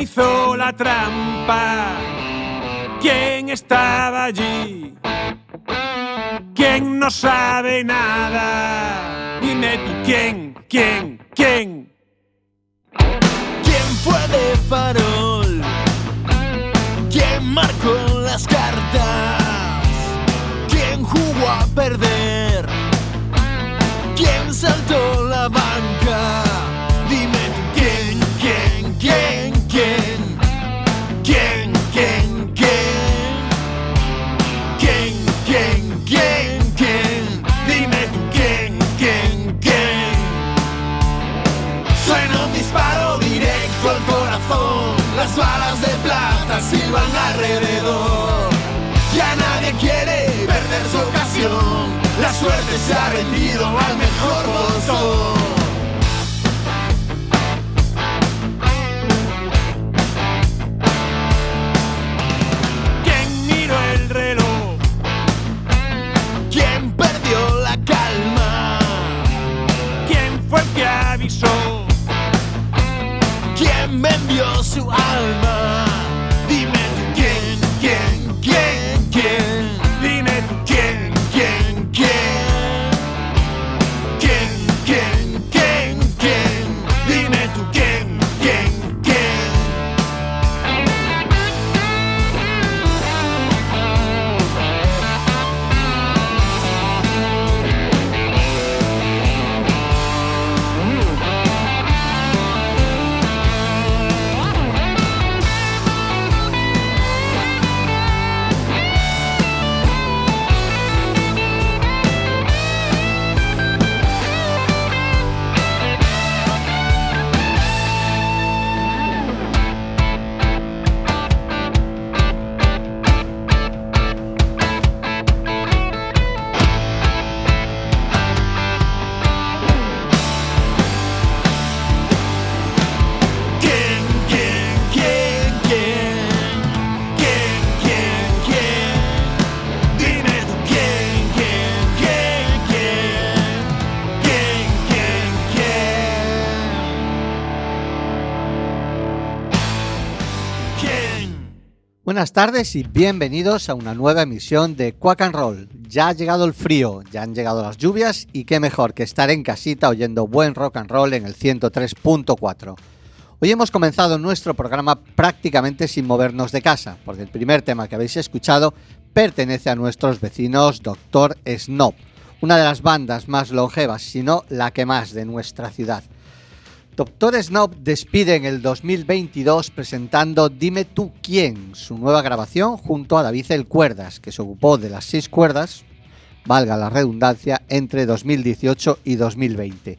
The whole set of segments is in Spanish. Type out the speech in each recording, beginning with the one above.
¿Quién hizo la trampa? ¿Quién estaba allí? ¿Quién no sabe nada? Dime quién, quién, quién. ¿Quién fue de farol? ¿Quién marcó las cartas? ¿Quién jugó a perder? ¿Quién saltó la banca? Buenas tardes y bienvenidos a una nueva emisión de Quack and Roll. Ya ha llegado el frío, ya han llegado las lluvias y qué mejor que estar en casita oyendo buen rock and roll en el 103.4. Hoy hemos comenzado nuestro programa prácticamente sin movernos de casa, porque el primer tema que habéis escuchado pertenece a nuestros vecinos Doctor Snob, una de las bandas más longevas, si no la que más de nuestra ciudad. Doctor Snob despide en el 2022 presentando Dime tú quién, su nueva grabación junto a David El Cuerdas, que se ocupó de las seis cuerdas, valga la redundancia, entre 2018 y 2020.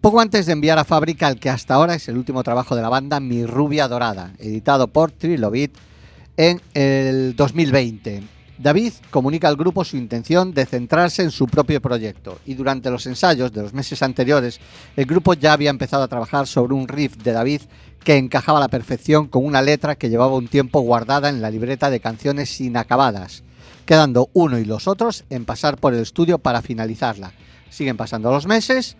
Poco antes de enviar a fábrica el que hasta ahora es el último trabajo de la banda Mi Rubia Dorada, editado por Trilobit en el 2020. David comunica al grupo su intención de centrarse en su propio proyecto y durante los ensayos de los meses anteriores el grupo ya había empezado a trabajar sobre un riff de David que encajaba a la perfección con una letra que llevaba un tiempo guardada en la libreta de canciones inacabadas, quedando uno y los otros en pasar por el estudio para finalizarla. Siguen pasando los meses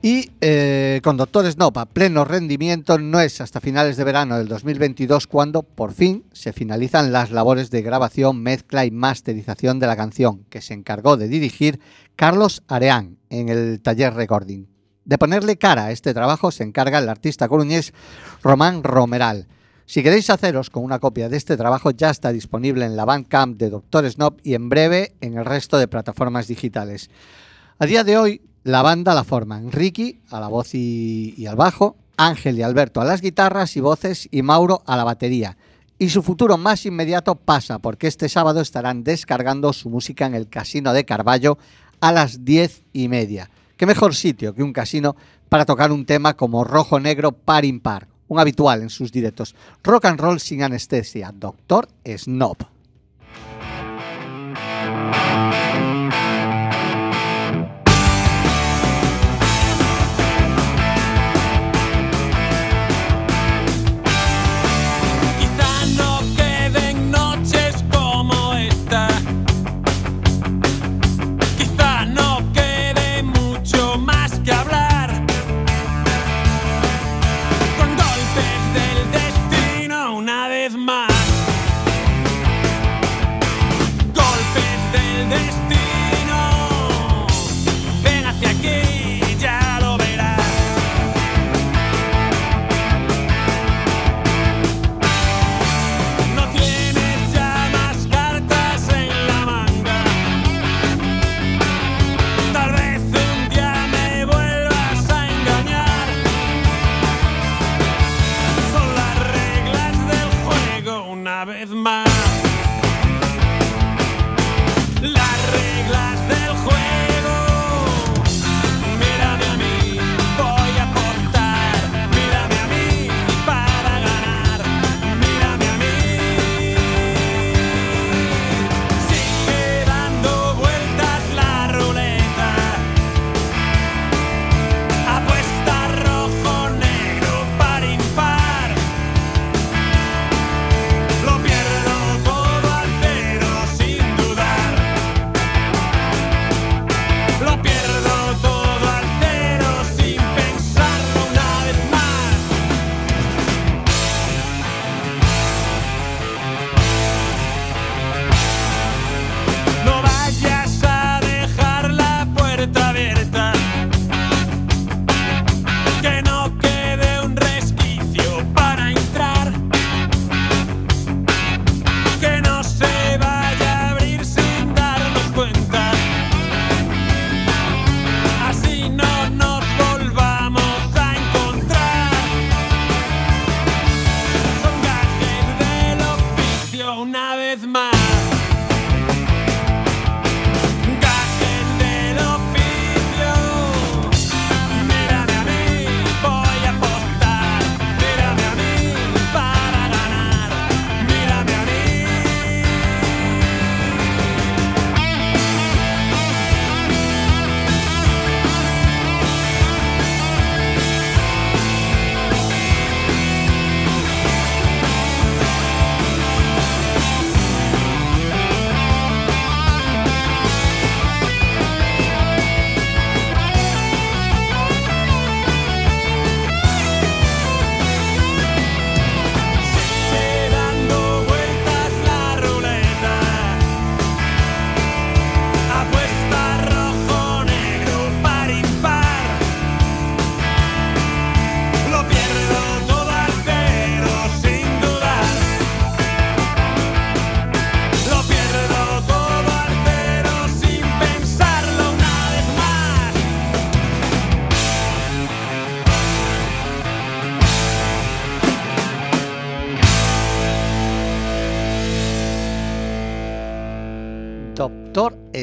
y eh, con Doctor Snob a pleno rendimiento no es hasta finales de verano del 2022 cuando por fin se finalizan las labores de grabación, mezcla y masterización de la canción que se encargó de dirigir Carlos Areán en el taller recording. De ponerle cara a este trabajo se encarga el artista coruñés Román Romeral. Si queréis haceros con una copia de este trabajo, ya está disponible en la Bandcamp de Dr. Snob y en breve en el resto de plataformas digitales. A día de hoy, la banda la forman Ricky a la voz y, y al bajo, Ángel y Alberto a las guitarras y voces y Mauro a la batería. Y su futuro más inmediato pasa porque este sábado estarán descargando su música en el Casino de Carballo a las diez y media. ¿Qué mejor sitio que un casino para tocar un tema como Rojo Negro Par Impar? Un habitual en sus directos. Rock and roll sin anestesia. Doctor Snob.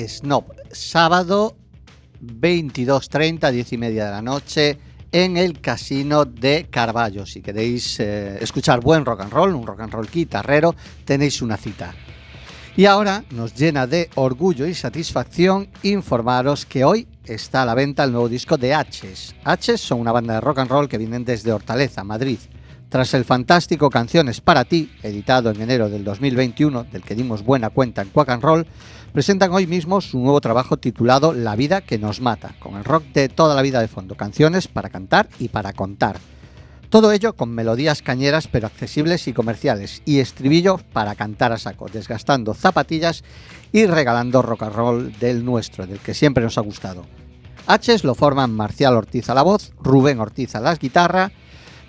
Snob, sábado 22.30, 10 y media de la noche, en el Casino de Carballo. Si queréis eh, escuchar buen rock and roll, un rock and roll guitarrero, tenéis una cita. Y ahora nos llena de orgullo y satisfacción informaros que hoy está a la venta el nuevo disco de H's. H's son una banda de rock and roll que vienen desde Hortaleza, Madrid. Tras el fantástico Canciones para ti, editado en enero del 2021, del que dimos buena cuenta en Quack and Roll, presentan hoy mismo su nuevo trabajo titulado La vida que nos mata, con el rock de toda la vida de fondo, canciones para cantar y para contar. Todo ello con melodías cañeras pero accesibles y comerciales y estribillos para cantar a saco, desgastando zapatillas y regalando rock and roll del nuestro, del que siempre nos ha gustado. H's lo forman Marcial Ortiz a la voz, Rubén Ortiz a las guitarras,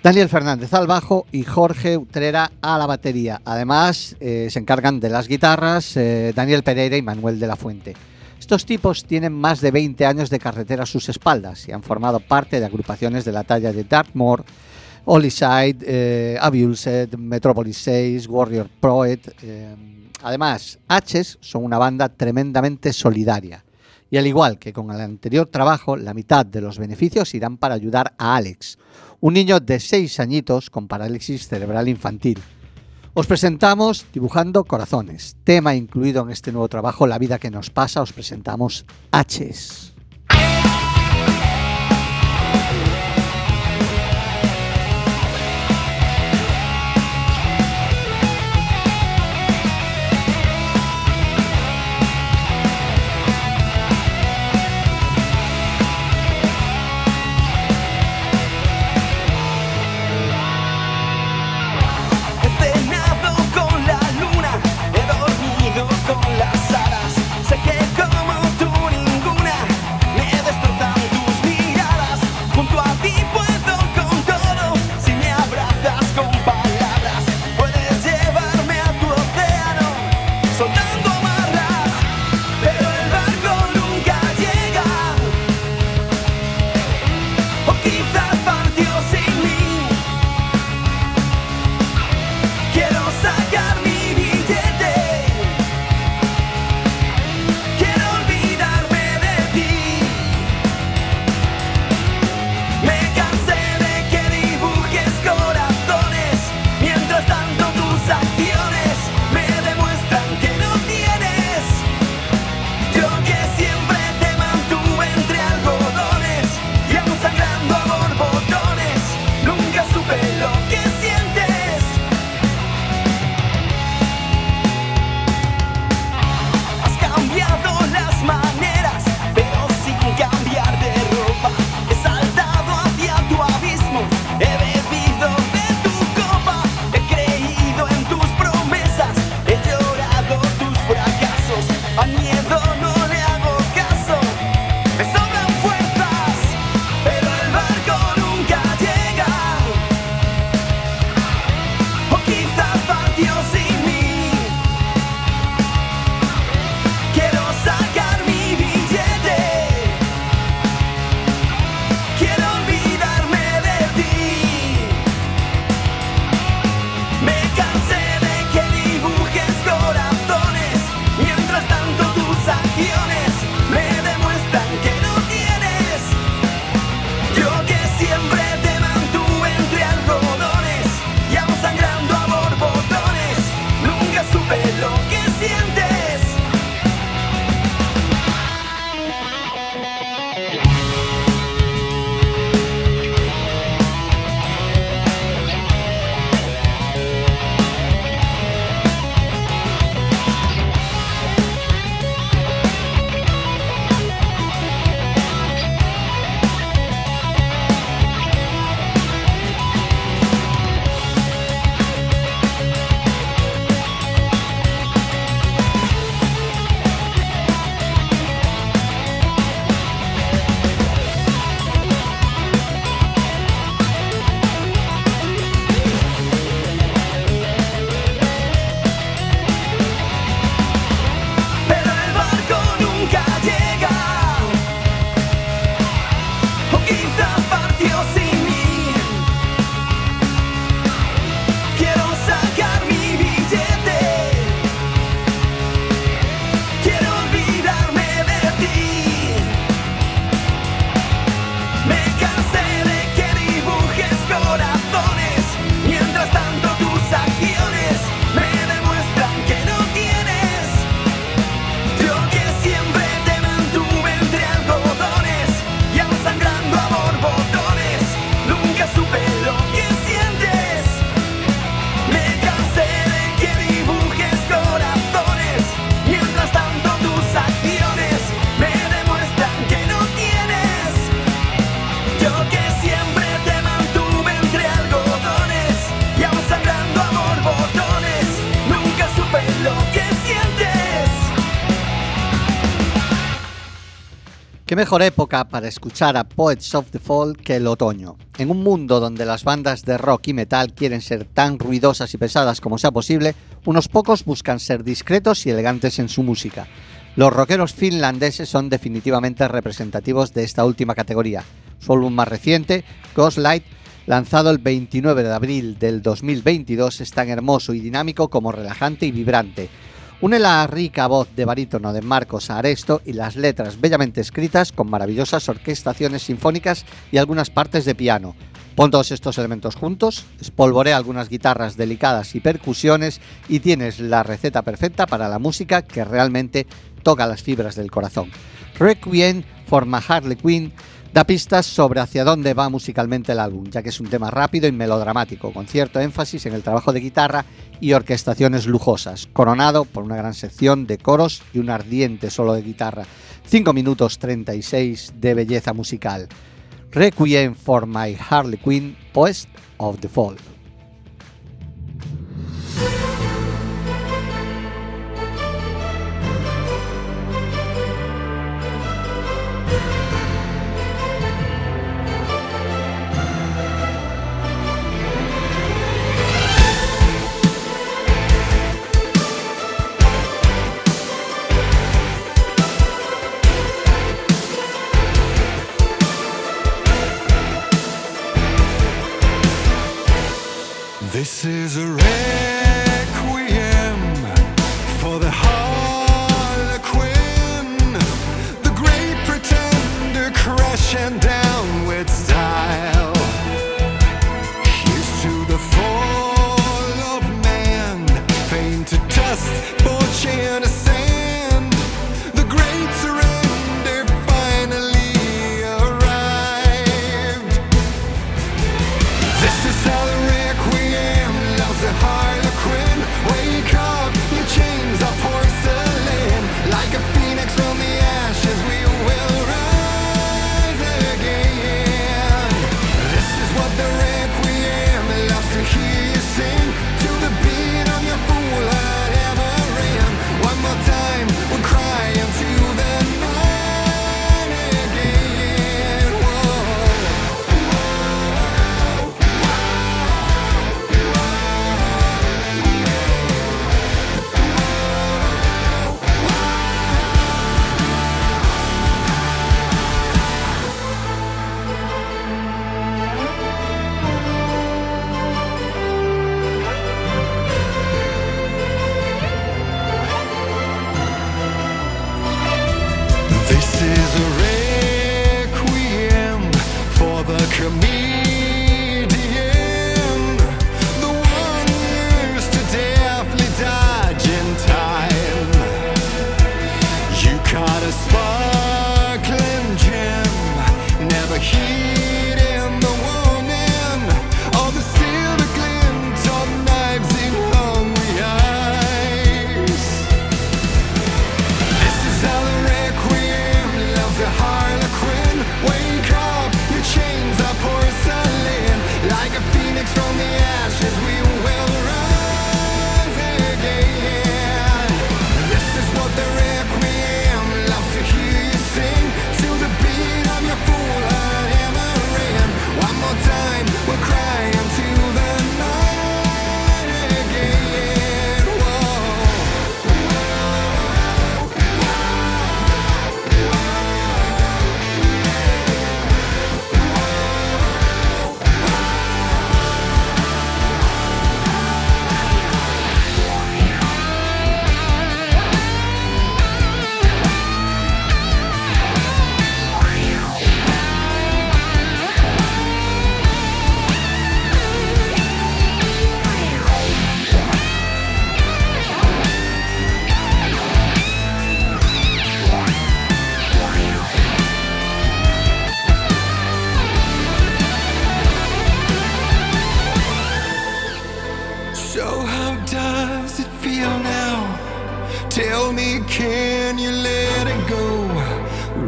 Daniel Fernández al bajo y Jorge Utrera a la batería. Además, eh, se encargan de las guitarras eh, Daniel Pereira y Manuel de la Fuente. Estos tipos tienen más de 20 años de carretera a sus espaldas y han formado parte de agrupaciones de la talla de Dartmoor, Hollyside, eh, Abused, Metropolis 6, Warrior Poet. eh, además, H's son una banda tremendamente solidaria. Y al igual que con el anterior trabajo, la mitad de los beneficios irán para ayudar a Alex, un niño de 6 añitos con parálisis cerebral infantil. Os presentamos Dibujando Corazones, tema incluido en este nuevo trabajo La vida que nos pasa, os presentamos H's. Mejor época para escuchar a Poets of the Fall que el otoño. En un mundo donde las bandas de rock y metal quieren ser tan ruidosas y pesadas como sea posible, unos pocos buscan ser discretos y elegantes en su música. Los rockeros finlandeses son definitivamente representativos de esta última categoría. Su álbum más reciente, Ghost Light, lanzado el 29 de abril del 2022, es tan hermoso y dinámico como relajante y vibrante. Une la rica voz de barítono de Marcos Aresto y las letras bellamente escritas con maravillosas orquestaciones sinfónicas y algunas partes de piano. Pon todos estos elementos juntos, espolvorea algunas guitarras delicadas y percusiones y tienes la receta perfecta para la música que realmente toca las fibras del corazón. Requiem forma Harley Quinn da pistas sobre hacia dónde va musicalmente el álbum, ya que es un tema rápido y melodramático, con cierto énfasis en el trabajo de guitarra y orquestaciones lujosas, coronado por una gran sección de coros y un ardiente solo de guitarra. 5 minutos 36 de belleza musical. Requiem for My Harley Quinn, Post of the Fall.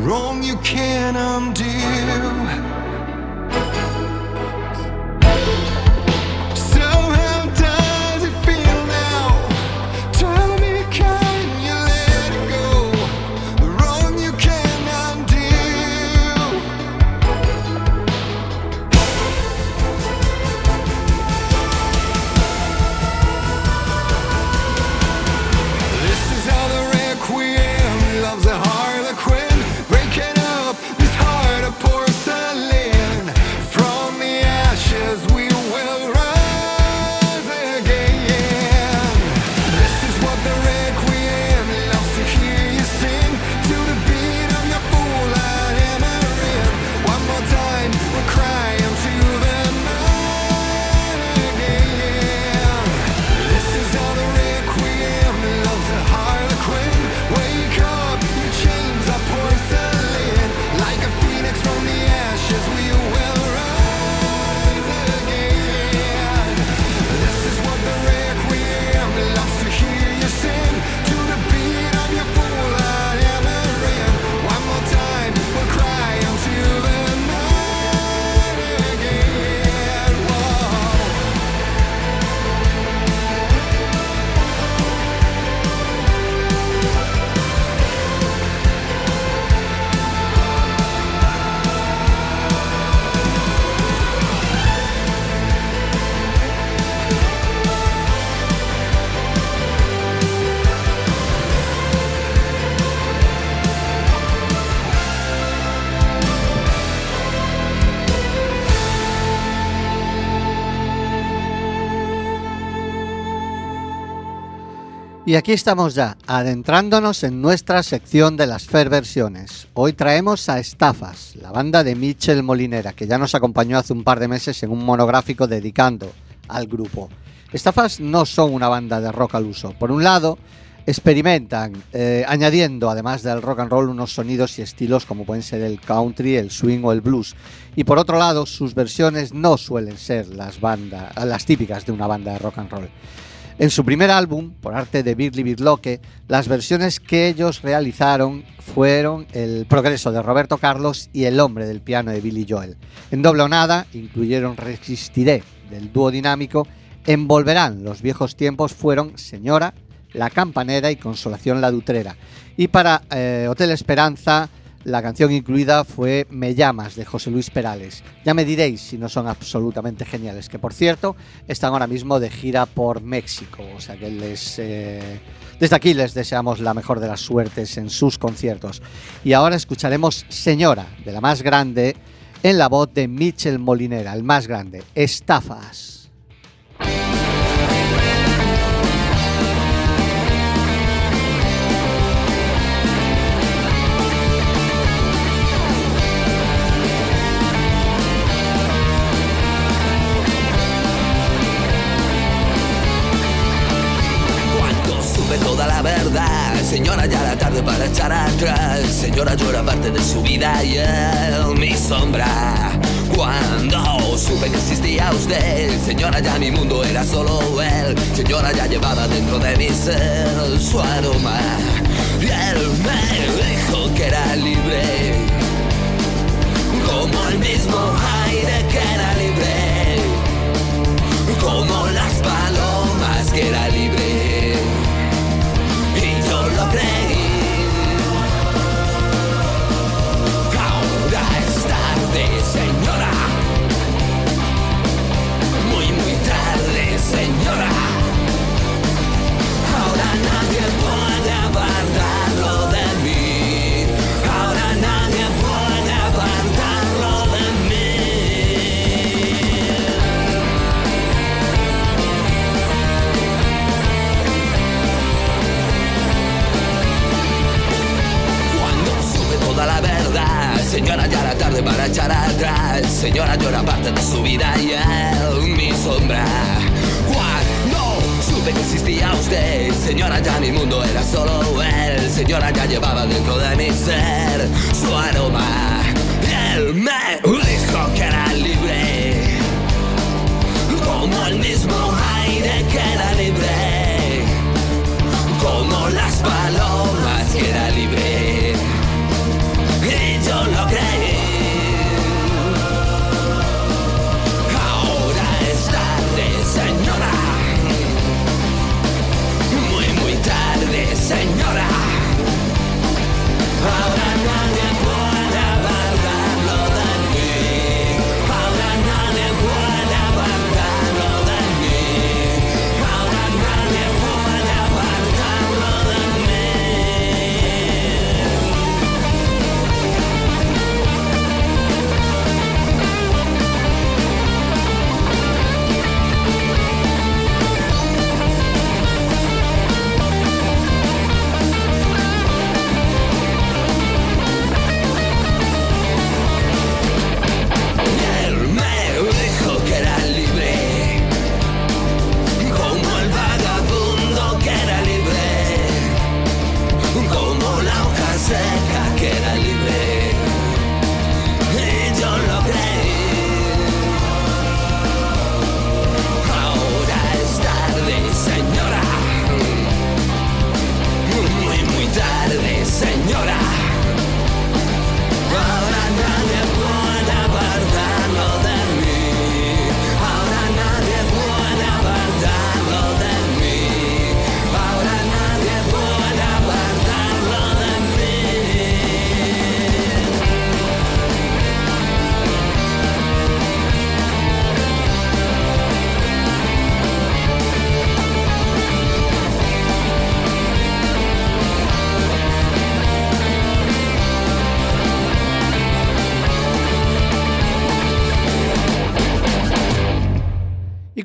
Wrong you can undo. Y aquí estamos ya, adentrándonos en nuestra sección de las Fair versiones. Hoy traemos a Estafas, la banda de Michel Molinera, que ya nos acompañó hace un par de meses en un monográfico dedicando al grupo. Estafas no son una banda de rock al uso. Por un lado, experimentan eh, añadiendo, además del rock and roll, unos sonidos y estilos como pueden ser el country, el swing o el blues. Y por otro lado, sus versiones no suelen ser las, las típicas de una banda de rock and roll. En su primer álbum, por arte de Birli Birloque, las versiones que ellos realizaron fueron El Progreso de Roberto Carlos y El Hombre del Piano de Billy Joel. En doble o nada incluyeron Resistiré del dúo dinámico, Envolverán los viejos tiempos fueron Señora, La Campanera y Consolación la Dutrera. Y para eh, Hotel Esperanza, la canción incluida fue Me llamas de José Luis Perales. Ya me diréis si no son absolutamente geniales, que por cierto están ahora mismo de gira por México, o sea que les eh, desde aquí les deseamos la mejor de las suertes en sus conciertos. Y ahora escucharemos Señora, de la más grande, en la voz de Michel Molinera, el más grande, Estafas. Señora, ya la tarde para echar atrás. Señora, llora parte de su vida y él, mi sombra. Cuando supe que existía usted, señora, ya mi mundo era solo él. Señora, ya llevaba dentro de mi ser su aroma. Y él me dijo que era libre, como el mismo aire que era libre como las palomas que era libre señora ahora nadie puede apartarlo de mí ahora nadie puede apartarlo de mí Cuando sube toda la verdad, señora, ya la tarde para echar atrás. Señora, llora parte de su vida y él, mi sombra. Supe que existía usted, señora, ya mi mundo era solo él. Señora, ya llevaba dentro de mi ser su aroma. Él me dijo que era libre, como el mismo aire que era libre. Como las palomas que era libre. Y yo lo creí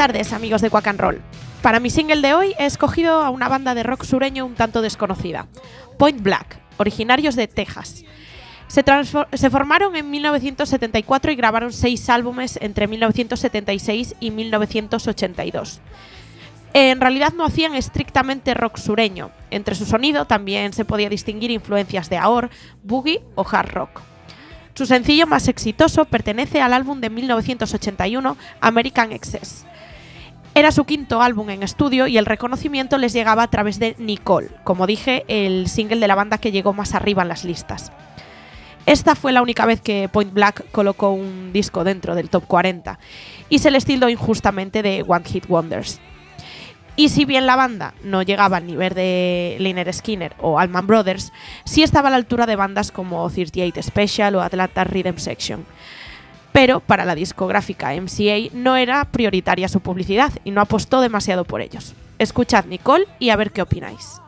Tardes, amigos de Quack and Roll. Para mi single de hoy he escogido a una banda de rock sureño un tanto desconocida, Point Black, originarios de Texas. Se, se formaron en 1974 y grabaron seis álbumes entre 1976 y 1982. En realidad no hacían estrictamente rock sureño. Entre su sonido también se podía distinguir influencias de Aor, boogie o hard rock. Su sencillo más exitoso pertenece al álbum de 1981 American Excess. Era su quinto álbum en estudio y el reconocimiento les llegaba a través de Nicole, como dije, el single de la banda que llegó más arriba en las listas. Esta fue la única vez que Point Black colocó un disco dentro del top 40 y se les tildó injustamente de One Hit Wonders. Y si bien la banda no llegaba al nivel de Liner Skinner o Allman Brothers, sí estaba a la altura de bandas como 38 Special o Atlanta Rhythm Section. Pero para la discográfica MCA no era prioritaria su publicidad y no apostó demasiado por ellos. Escuchad Nicole y a ver qué opináis.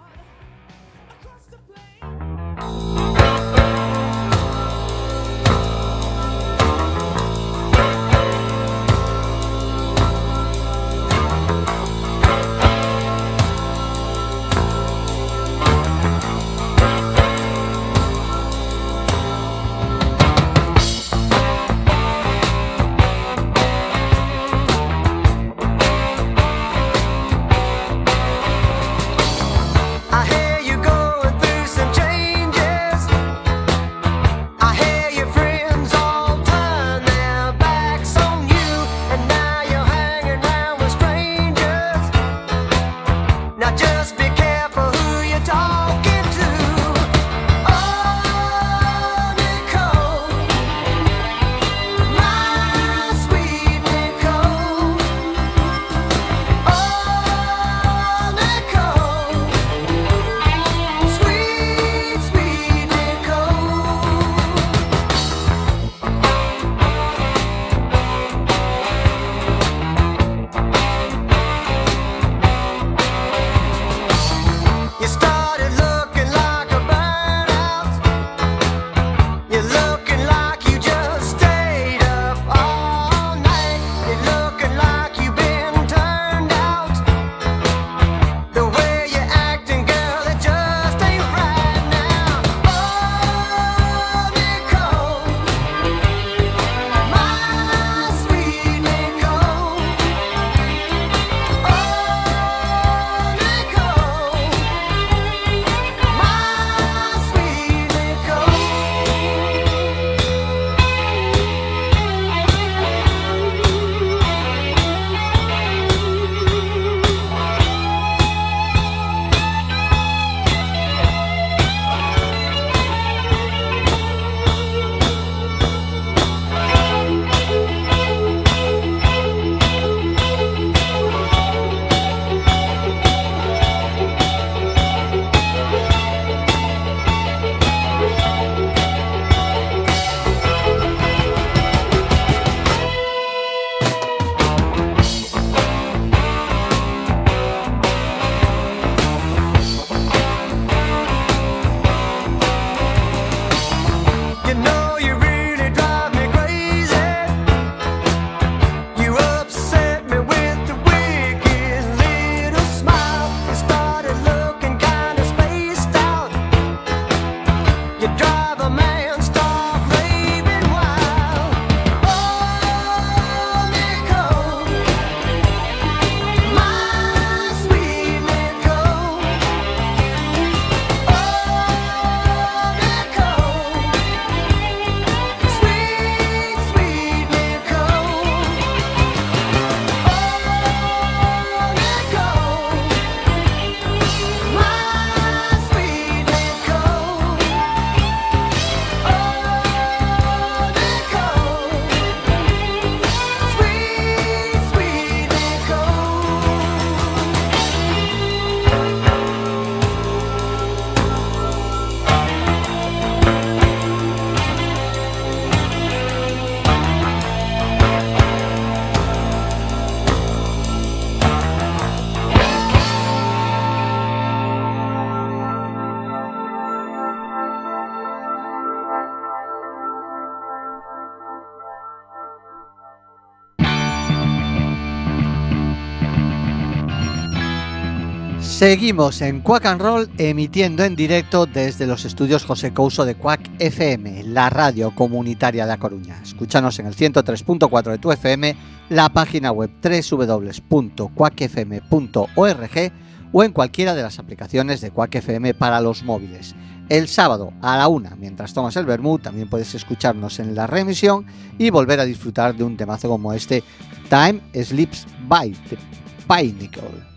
Seguimos en Quack and Roll emitiendo en directo desde los estudios José Couso de Quack FM, la radio comunitaria de A Coruña. Escúchanos en el 103.4 de tu FM, la página web www.quackfm.org o en cualquiera de las aplicaciones de Quack FM para los móviles. El sábado a la una, mientras tomas el vermú, también puedes escucharnos en la remisión y volver a disfrutar de un temazo como este Time Sleeps By de Pinnacle.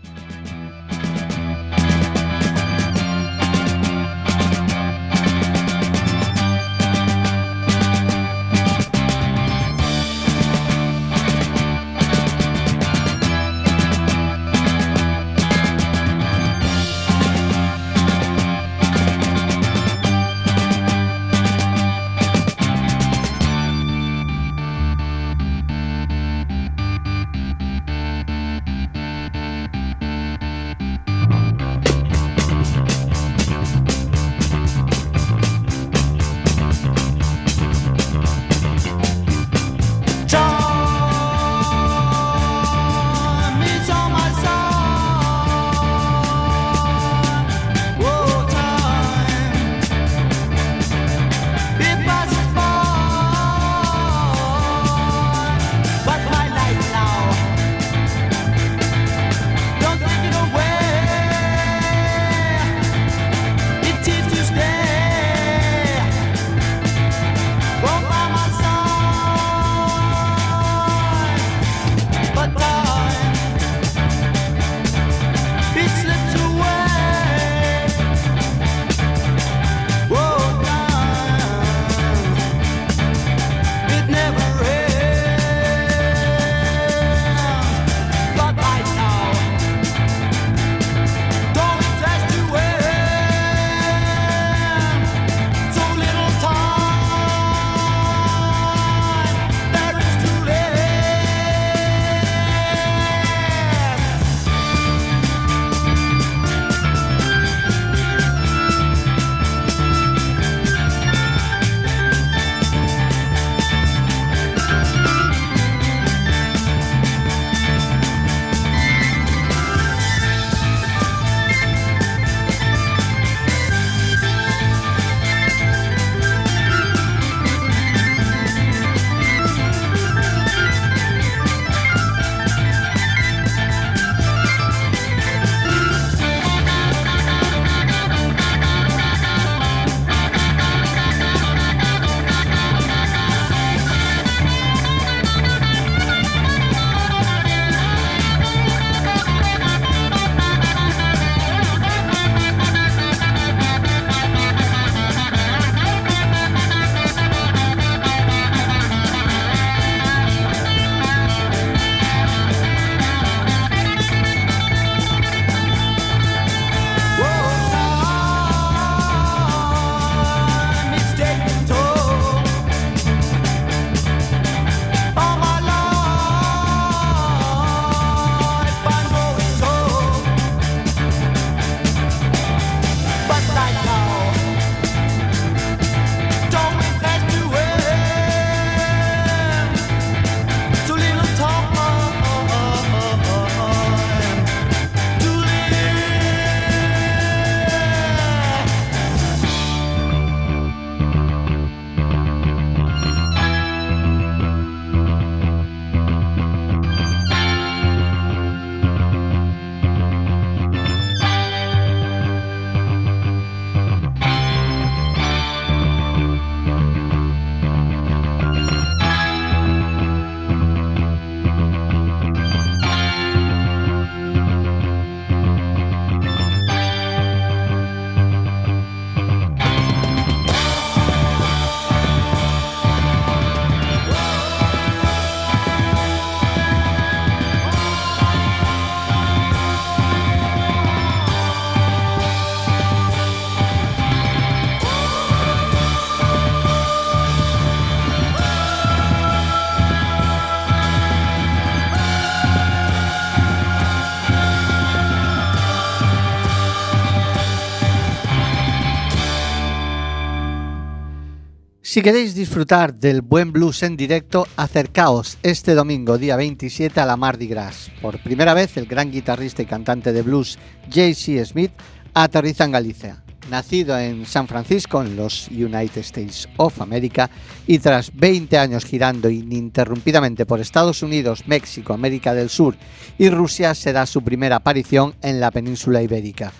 Si queréis disfrutar del buen blues en directo, acercaos este domingo, día 27, a la Mardi Gras. Por primera vez, el gran guitarrista y cantante de blues J.C. Smith aterriza en Galicia. Nacido en San Francisco, en los United States of America, y tras 20 años girando ininterrumpidamente por Estados Unidos, México, América del Sur y Rusia, será su primera aparición en la península ibérica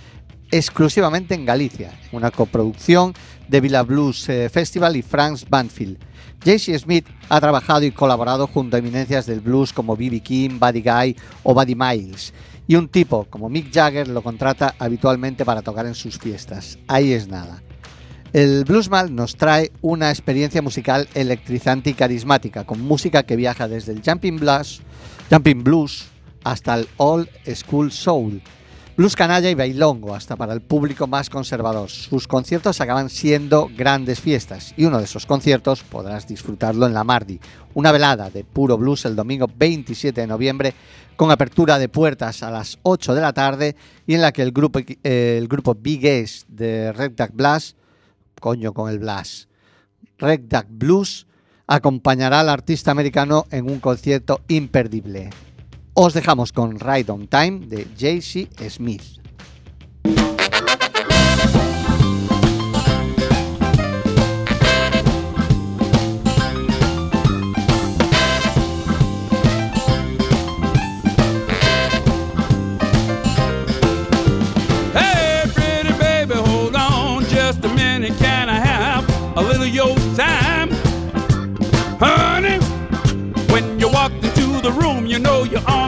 exclusivamente en Galicia, una coproducción de Villa Blues eh, Festival y Franz Banfield. JC Smith ha trabajado y colaborado junto a eminencias del blues como B.B. King, Buddy Guy o Buddy Miles. Y un tipo como Mick Jagger lo contrata habitualmente para tocar en sus fiestas. Ahí es nada. El Bluesman nos trae una experiencia musical electrizante y carismática, con música que viaja desde el Jumping Blues, Jumping Blues hasta el Old School Soul, Blues canalla y bailongo, hasta para el público más conservador. Sus conciertos acaban siendo grandes fiestas y uno de esos conciertos podrás disfrutarlo en la Mardi, una velada de puro blues el domingo 27 de noviembre con apertura de puertas a las 8 de la tarde y en la que el grupo, eh, el grupo Big Ace de Red Duck Blues, coño con el Blues, Red Duck Blues, acompañará al artista americano en un concierto imperdible. Os dejamos con Ride on Time de JC Smith.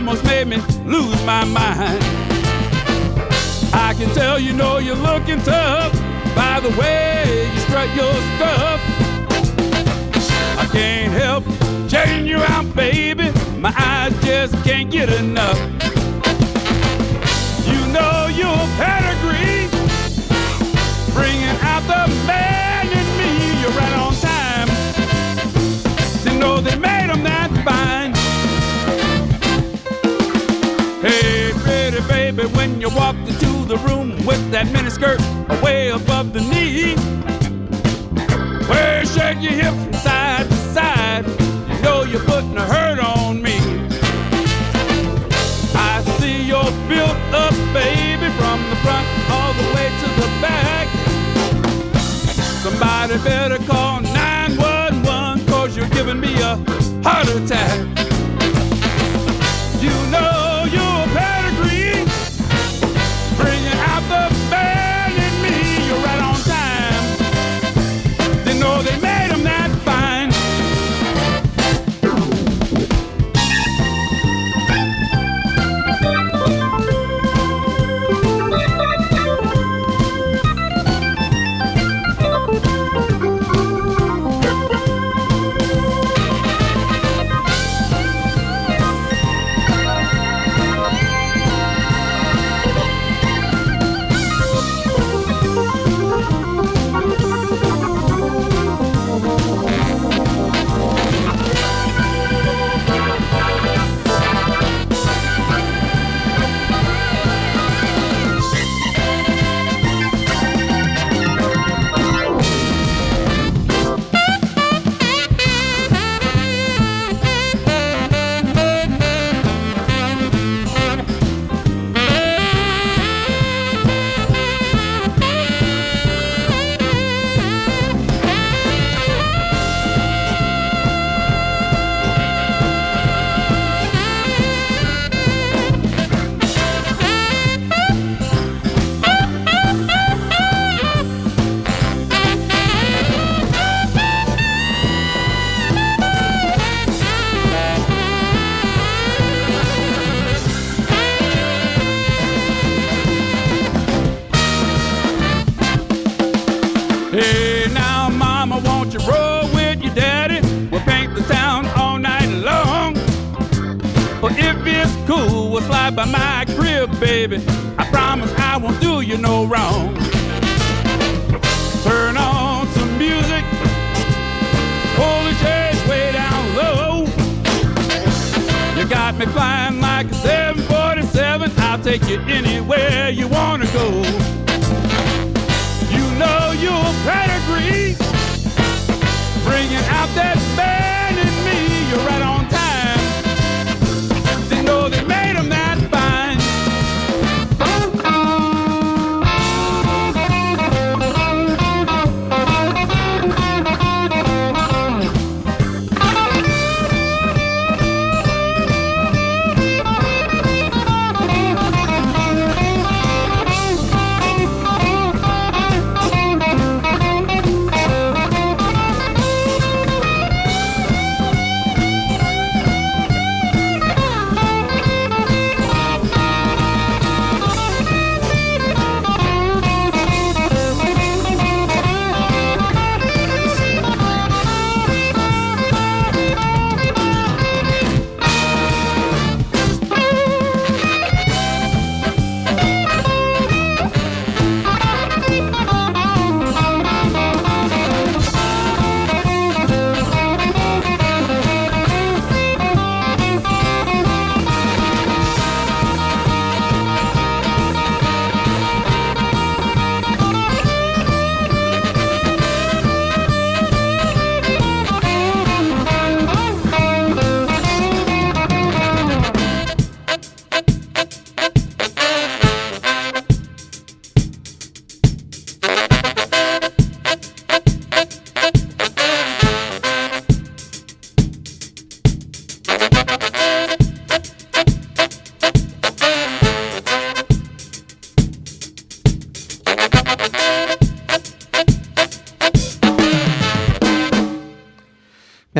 Almost made me lose my mind. I can tell you know you're looking tough by the way you strut your stuff. I can't help checking you out, baby. My eyes just can't get enough. You know your pedigree, bringing out the man the room with that miniskirt way above the knee, well, shake your hips from side to side. You know you're putting a hurt on me. I see you're built up, baby, from the front all the way to the back. Somebody better call 911, cause you're giving me a heart attack.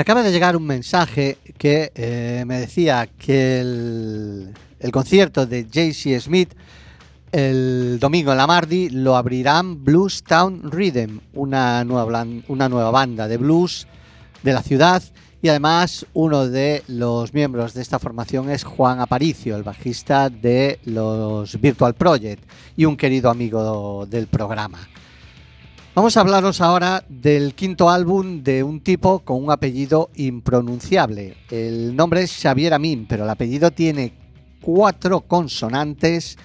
Acaba de llegar un mensaje que eh, me decía que el, concierto de JC Smith el domingo en la Mardi lo abrirán Blues Town Rhythm, una nueva, una nueva banda de blues de la ciudad y además uno de los miembros de esta formación es Juan Aparicio, el bajista de los Virtual Project y un querido amigo del programa. Vamos a hablaros ahora del quinto álbum de un tipo con un apellido impronunciable. El nombre es Xavier Amin, pero el apellido tiene cuatro consonantes.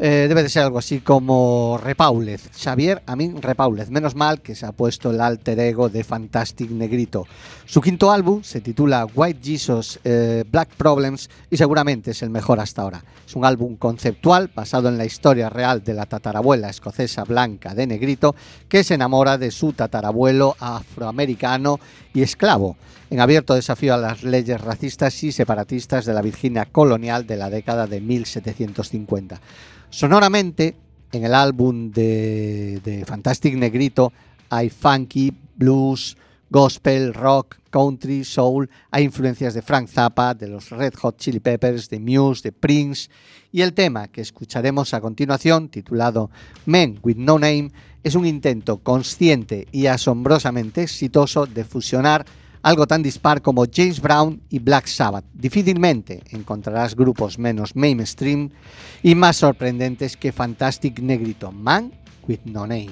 Eh, debe de ser algo así como Repaulez. Xavier Amin Repaulez. Menos mal que se ha puesto el alter ego de Fantastic Negrito. Su quinto álbum se titula White Jesus eh, Black Problems y seguramente es el mejor hasta ahora. Es un álbum conceptual basado en la historia real de la tatarabuela escocesa blanca de Negrito que se enamora de su tatarabuelo afroamericano y esclavo, en abierto desafío a las leyes racistas y separatistas de la Virginia colonial de la década de 1750. Sonoramente, en el álbum de, de Fantastic Negrito hay funky, blues, gospel, rock, country, soul, hay influencias de Frank Zappa, de los Red Hot Chili Peppers, de Muse, de Prince, y el tema que escucharemos a continuación, titulado Men with No Name, es un intento consciente y asombrosamente exitoso de fusionar algo tan dispar como James Brown y Black Sabbath. Difícilmente encontrarás grupos menos mainstream y más sorprendentes que Fantastic Negrito, Man with No Name.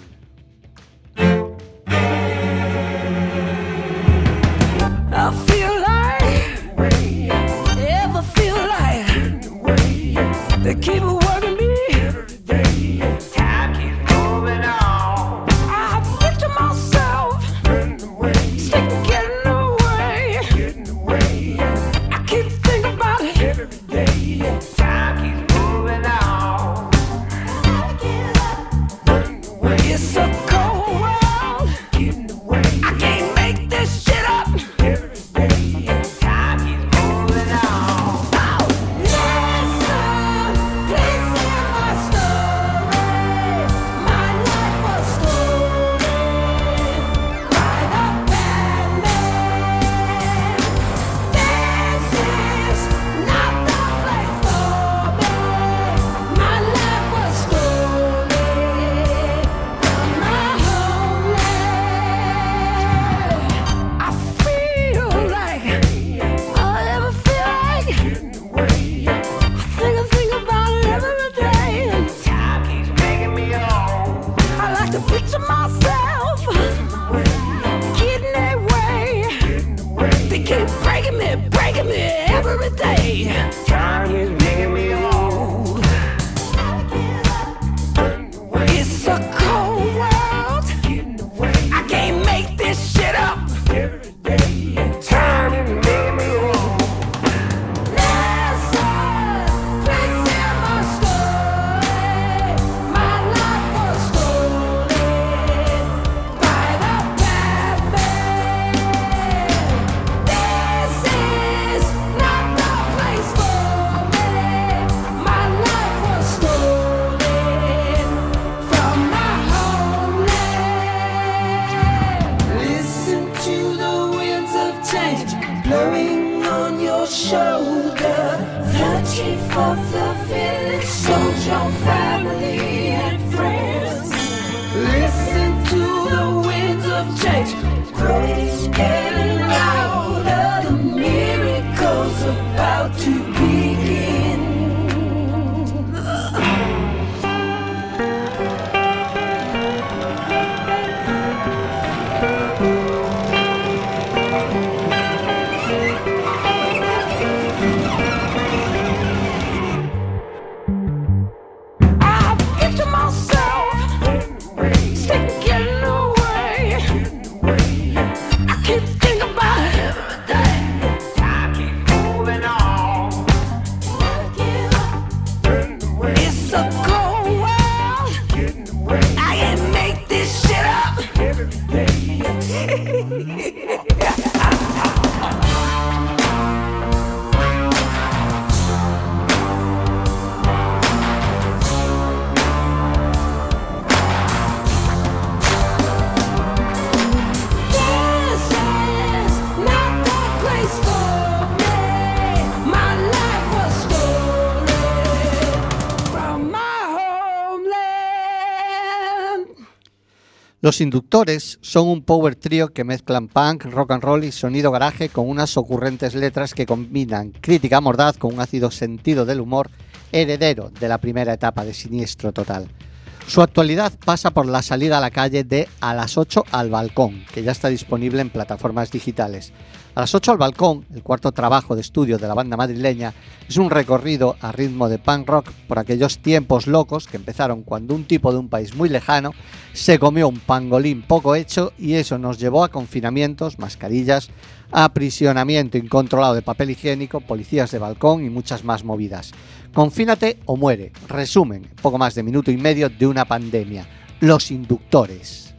Los Inductores son un power trio que mezclan punk, rock and roll y sonido garaje con unas ocurrentes letras que combinan crítica mordaz con un ácido sentido del humor heredero de la primera etapa de Siniestro Total. Su actualidad pasa por la salida a la calle de A las 8 al balcón, que ya está disponible en plataformas digitales. A las 8 al balcón, el cuarto trabajo de estudio de la banda madrileña, es un recorrido a ritmo de punk rock por aquellos tiempos locos que empezaron cuando un tipo de un país muy lejano se comió un pangolín poco hecho y eso nos llevó a confinamientos, mascarillas, aprisionamiento incontrolado de papel higiénico, policías de balcón y muchas más movidas. Confínate o muere. Resumen, poco más de minuto y medio de una pandemia. Los inductores.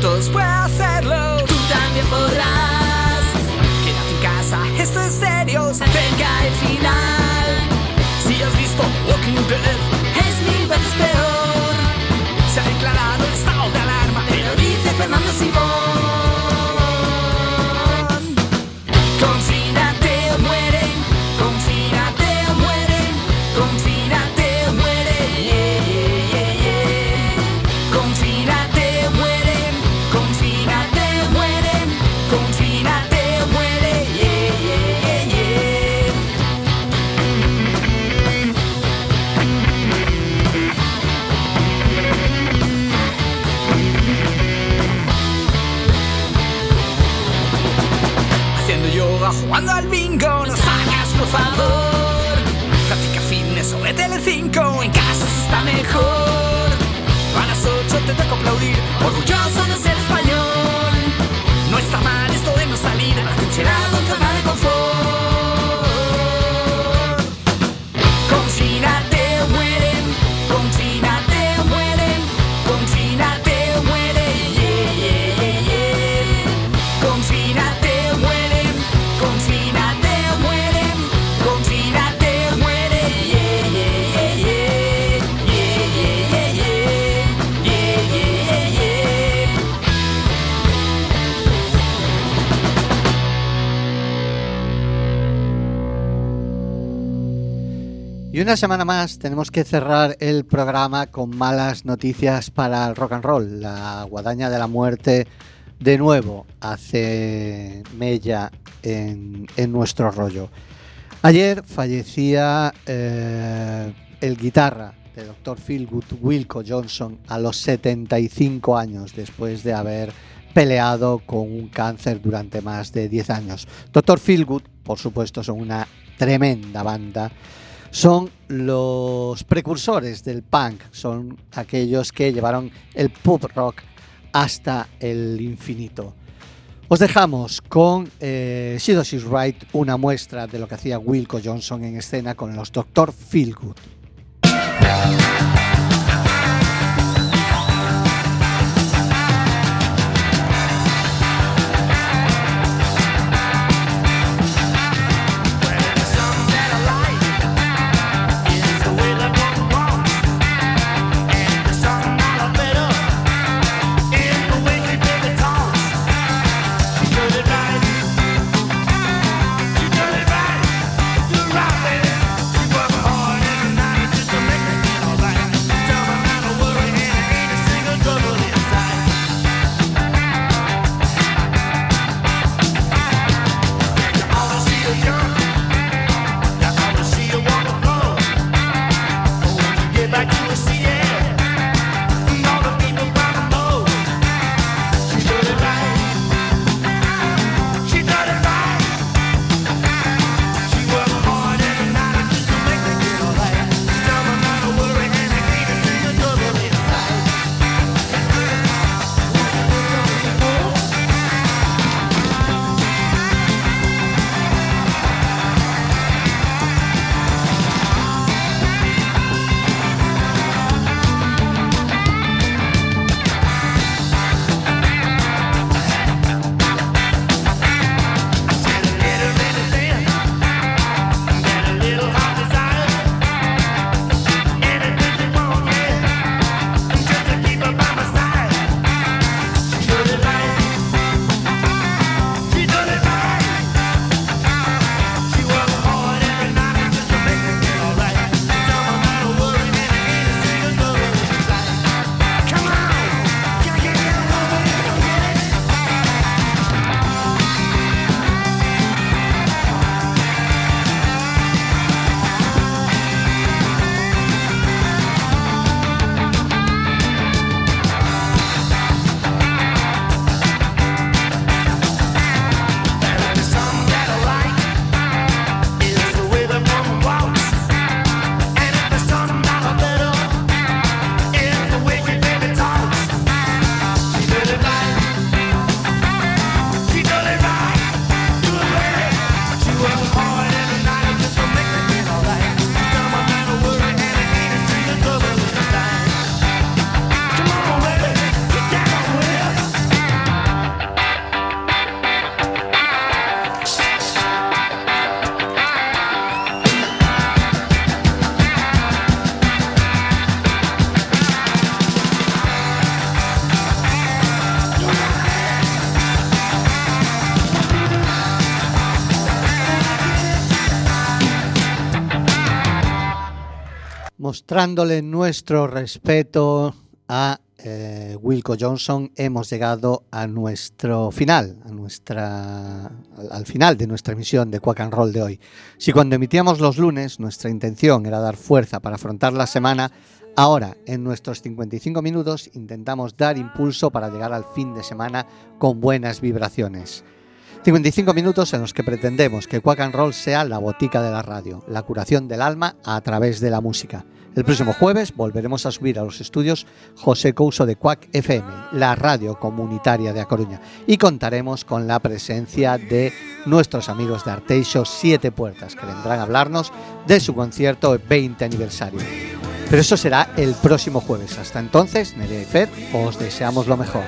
Puede hacerlo, tú también podrás. Quédate en casa, esto es serio, se el final. Si has visto Walking Dead, es mil veces peor. Se ha declarado el estado de alarma, te lo dice Fernando Simón. Mejor. A las 8 te toca aplaudir, orgulloso de ser español. No está mal esto de no salir, atrincherado en zona de confort. Y una semana más tenemos que cerrar el programa con malas noticias para el rock and roll. La guadaña de la muerte de nuevo hace mella en, nuestro rollo. Ayer fallecía eh, el guitarra de Dr. Philgood Wilco Johnson a los 75 años después de haber peleado con un cáncer durante más de 10 años. Dr. Philgood, por supuesto, son una tremenda banda son los precursores del punk, son aquellos que llevaron el pop rock hasta el infinito. Os dejamos con eh, She Right, una muestra de lo que hacía Wilco Johnson en escena con los Dr. Feelgood. Mostrándole nuestro respeto a eh, Wilco Johnson, hemos llegado a nuestro final, a nuestra, al, al final de nuestra emisión de Quack and Roll de hoy. Si cuando emitíamos los lunes nuestra intención era dar fuerza para afrontar la semana, ahora en nuestros 55 minutos intentamos dar impulso para llegar al fin de semana con buenas vibraciones. 55 minutos en los que pretendemos que Quack and Roll sea la botica de la radio, la curación del alma a través de la música. El próximo jueves volveremos a subir a los estudios José Couso de Cuac FM, la radio comunitaria de A Coruña, y contaremos con la presencia de nuestros amigos de Arteixo Siete Puertas, que vendrán a hablarnos de su concierto 20 aniversario. Pero eso será el próximo jueves. Hasta entonces, Nerea y Fed, os deseamos lo mejor.